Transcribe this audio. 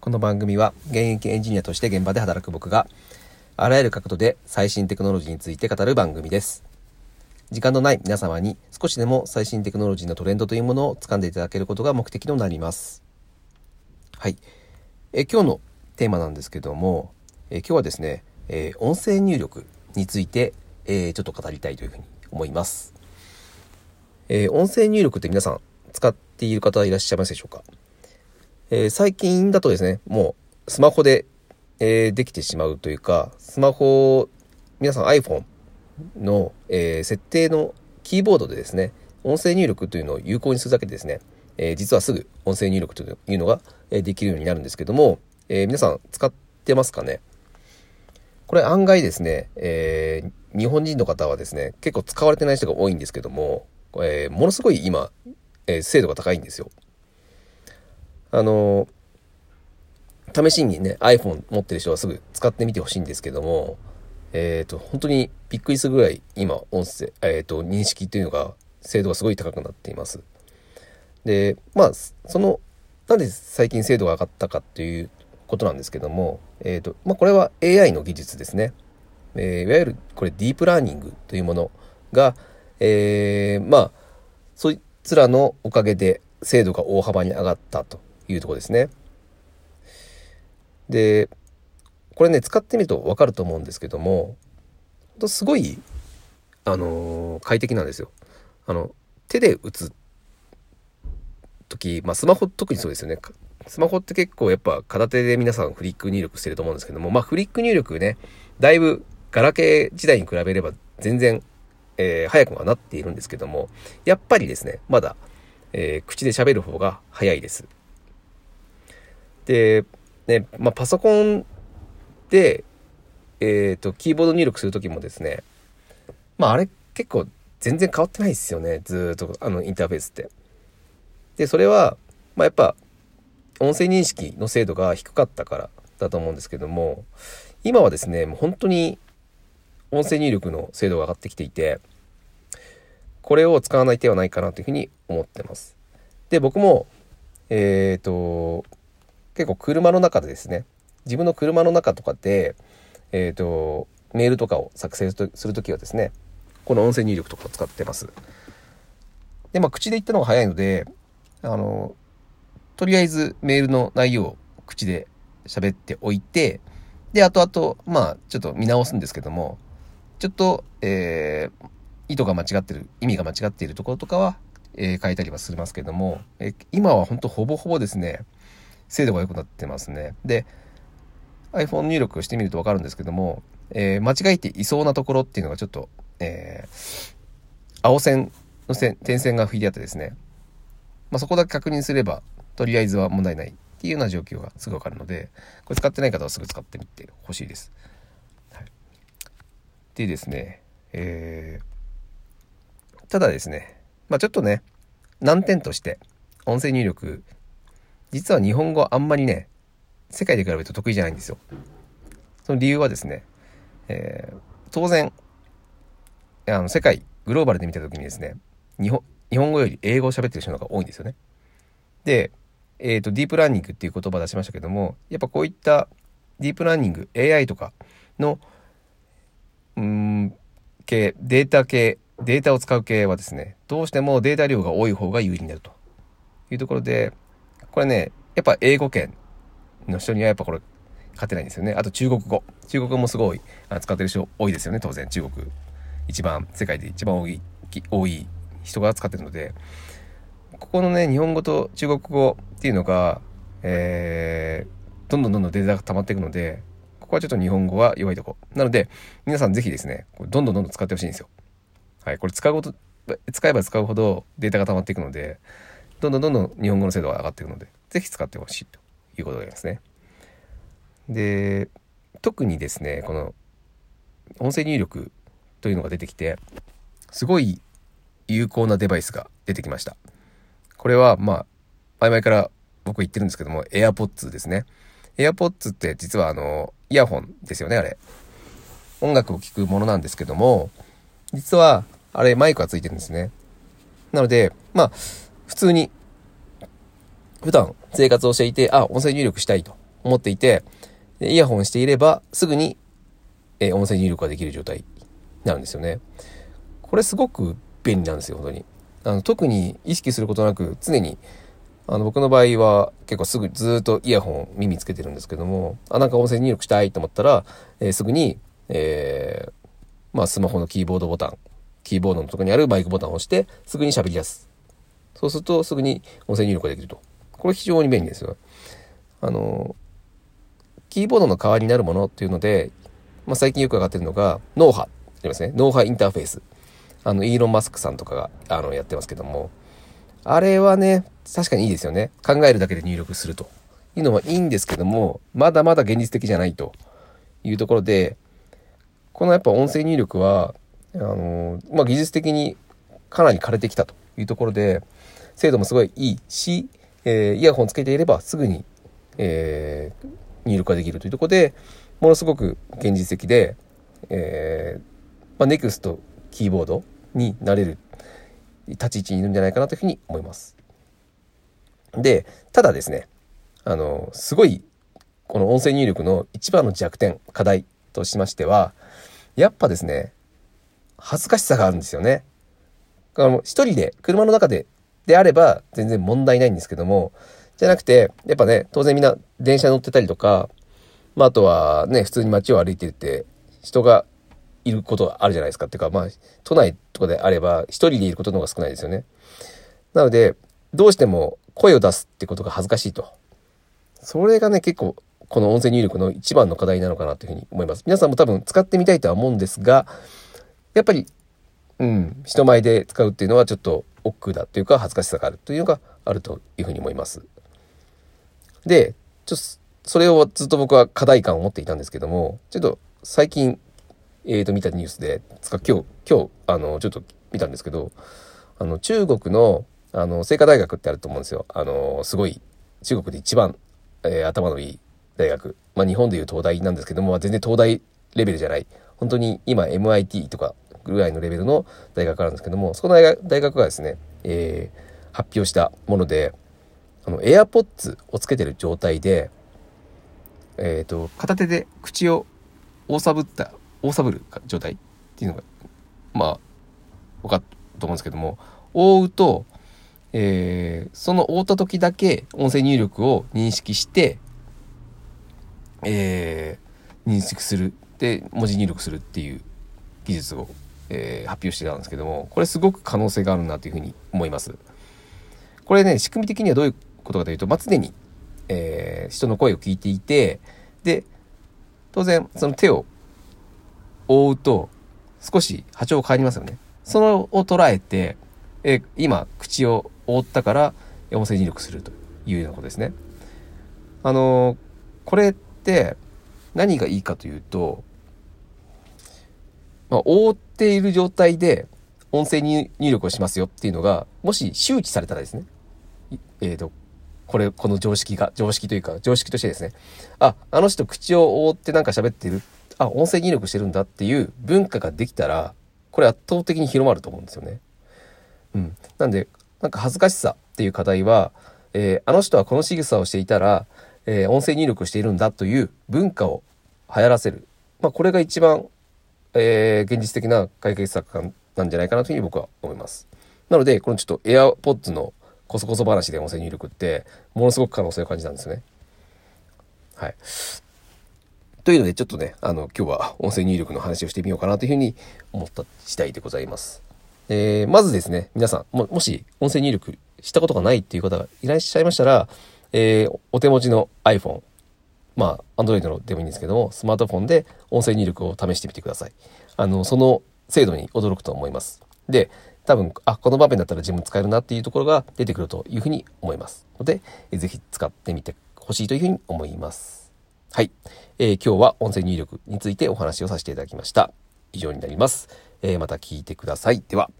この番組は現役エンジニアとして現場で働く僕があらゆる角度で最新テクノロジーについて語る番組です。時間のない皆様に少しでも最新テクノロジーのトレンドというものを掴んでいただけることが目的となります。はい。え今日のテーマなんですけども、え今日はですね、えー音声入力について、えーちょっと語りたいというふうに思います。えー音声入力って皆さん使っている方いらっしゃいますでしょうか？えー最近だとですね、もうスマホで、えーできてしまうというか、スマホ、皆さん iPhone の、えー設定のキーボードでですね、音声入力というのを有効にするだけでですね、え実はすぐ音声入力というのが、えできるようになるんですけども、え皆さん使ってますかね？これ案外ですね、えー日本人の方はですね、結構使われてない人が多いんですけども、えーものすごい今、えー精度が高いんですよ。あの試しにね、iPhone 持ってる人はすぐ使ってみてほしいんですけども、えっ、と、本当にびっくりするぐらい今、音声、えっ、と、認識というのが、精度がすごい高くなっています。で、まあ、その、なんで最近精度が上がったかっていうことなんですけども、えっ、と、まあ、これは AI の技術ですね。えいわゆるこれディープラーニングというものが、えまあ、そいつらのおかげで精度が大幅に上がったというとこですね。で、これね、使ってみるとわかると思うんですけども、とすごい、あのー快適なんですよ。あの、手で打つ時、まあスマホ特にそうですよね。スマホって結構やっぱ片手で皆さんフリック入力してると思うんですけども、まあフリック入力ね、だいぶガラケー時代に比べれば全然、えー早くはなっているんですけども、やっぱりですね、まだ、えー口で喋る方が早いです。で、ね、まあパソコンで、えっ、と、キーボード入力するときもですね、まああれ結構全然変わってないですよね。ずっとあのインターフェースって。で、それは、まあやっぱ音声認識の精度が低かったからだと思うんですけども、今はですね、もう本当に音声入力の精度が上がってきていて、これを使わない手はないかなというふうに思ってます。で、僕も、えっ、と、結構車の中でですね、自分の車の中とかで、えっ、と、メールとかを作成するときはですね、この音声入力とかを使ってます。で、まあ、口で言ったのが早いので、あの、とりあえずメールの内容を口で喋っておいて、で、後々、まあ、ちょっと見直すんですけども、ちょっと、えー、意図が間違ってる、意味が間違っているところとかは、えー変えたりはしますけども、えー今は本当ほぼほぼですね、精度が良くなってますね。で、iPhone 入力してみるとわかるんですけども、えー間違えていそうなところっていうのがちょっと、えー青線の線、点線が吹いてあってですね、まあ、そこだけ確認すれば、とりあえずは問題ないっていうような状況がすぐわかるので、これ使ってない方はすぐ使ってみてほしいです。はい、でですね、えーただですね、まあちょっとね、難点として、音声入力、実は日本語あんまりね、世界で比べると得意じゃないんですよ。その理由はですね、えー当然、あの世界、グローバルで見たときにですね、日本、日本語より英語を喋ってる人の方が多いんですよね。で、えっ、と、ディープラーニングっていう言葉出しましたけども、やっぱこういったディープラーニング、AI とかの、うん、系、データ系、データを使う系はですね、どうしてもデータ量が多い方が有利になるというところで、これね、やっぱ英語圏の人にはやっぱこれ勝てないんですよね。あと中国語。中国語もすごい使ってる人多いですよね、当然。中国。一番、世界で一番多い、多い人が使ってるので、ここのね、日本語と中国語っていうのが、えー、どんどんどんどんデータが溜まっていくので、ここはちょっと日本語は弱いとこ。なので、皆さんぜひですね、これどんどんどんどん使ってほしいんですよ。はい、これ使うこと、使えば使うほどデータが溜まっていくので、どんどんどんどん日本語の精度が上がっていくので、ぜひ使ってほしいということですね。で、特にですね、この音声入力というのが出てきて、すごい有効なデバイスが出てきました。これは、まあ、前々から僕言ってるんですけども、AirPods ですね。AirPods って実はあの、イヤホンですよね、あれ。音楽を聴くものなんですけども、実は、あれマイクがついてるんですね。なので、まあ、普通に、普段生活をしていて、あ、音声入力したいと思っていて、イヤホンしていればすぐに、え音声入力ができる状態になるんですよね。これすごく便利なんですよ、本当に。あの特に意識することなく常にあの僕の場合は結構すぐずっとイヤホン耳つけてるんですけどもあなんか音声入力したいと思ったら、えー、すぐに、えー、まあ、スマホのキーボードボタンキーボードのとこにあるマイクボタンを押してすぐに喋り出すそうするとすぐに音声入力ができると。これ非常に便利ですよ。あのキーボードの代わりになるものっていうので、まあ、最近よく上がってるのが脳波ありますね。脳波インターフェース。あのイーロン・マスクさんとかがあのやってますけども。あれはね確かにいいですよね。考えるだけで入力すると。いうのはいいんですけどもまだまだ現実的じゃないと。いうところでこのやっぱ音声入力はあのまあ、技術的にかなり枯れてきたと。いうところで精度もすごいいいし、えー、イヤホンつけていればすぐに、えー、入力ができるというところでものすごく現実的で、えーまあ、NEXT キーボードになれる立ち位置にいるんじゃないかなというふうに思います。で、ただですね、あの、すごい、この音声入力の一番の弱点、課題としましては、やっぱですね、恥ずかしさがあるんですよね。あの、一人で、車の中で、であれば全然問題ないんですけども、じゃなくて、やっぱね、当然みんな電車乗ってたりとか、まあ、あとはね、普通に街を歩いてて、人がいることがあるじゃないですか。っていうか、まあ、都内とかであれば、一人でいることの方が少ないですよね。なので、どうしても声を出すってことが恥ずかしいと。それがね、結構、この音声入力の一番の課題なのかなというふうに思います。皆さんも多分使ってみたいとは思うんですが、やっぱり、うん、人前で使うっていうのはちょっと億劫だっていうか恥ずかしさがあるというのがあるというふうに思います。で、ちょっと、それをずっと僕は課題感を持っていたんですけども、ちょっと最近えー、と見たニュースでつか今日今日あのちょっと見たんですけどあの中国のあの清華大学ってあると思うんですよ。あのすごい中国で一番、えー、頭のいい大学、まあ、日本でいう東大なんですけども全然東大レベルじゃない。本当に今 MIT とかぐらいのレベルの大学なんですけどもそこの大学がですね、えー、発表したものであの AirPods をつけてる状態で、えーと片手で口を大さぶった大さぶる状態っていうのが、まあ、分かったと思うんですけども、覆うと、えー、その覆った時だけ音声入力を認識して、えー、認識する。で、文字入力するっていう技術を、えー、発表してたんですけども、これすごく可能性があるなというふうに思います。これね、仕組み的にはどういうことかというと、まあ、常に、えー、人の声を聞いていて、で、当然、その手を覆うと少し波長変わりますよね。それを捉えて、え今口を覆ったから音声入力するというようなことですね。あのこれって何がいいかというと、まあ、覆ってている状態で音声入力をしますよっていうのが、もし周知されたらですね、えっ、ー、と、これ、この常識が、常識というか、常識としてですね、あ、あの人口を覆ってなんか喋ってるあ、音声入力してるんだっていう文化ができたら、これ圧倒的に広まると思うんですよね。うん。なんで、なんか恥ずかしさっていう課題は、えー、あの人はこの仕草をしていたら、えー、音声入力しているんだという文化を流行らせる。まあ、これが一番、えー、現実的な解決策なんじゃないかなというふうに僕は思います。なので、このちょっと AirPods のコソコソ話で音声入力って、ものすごく可能性を感じたんですね。はい。というので、ちょっとね、あの、今日は音声入力の話をしてみようかなというふうに思った次第でございます。えー、まずですね、皆さん、も、もし音声入力したことがないっていう方がいらっしゃいましたら、えー、お手持ちの iPhone、まあ、Android のでもいいんですけども、スマートフォンで音声入力を試してみてください。あの、その精度に驚くと思います。で、多分、あ、この場面だったら自分使えるなっていうところが出てくるというふうに思いますので、えー、ぜひ使ってみてほしいというふうに思います。はい。えー、今日は音声入力についてお話をさせていただきました。以上になります。えー、また聞いてください。では。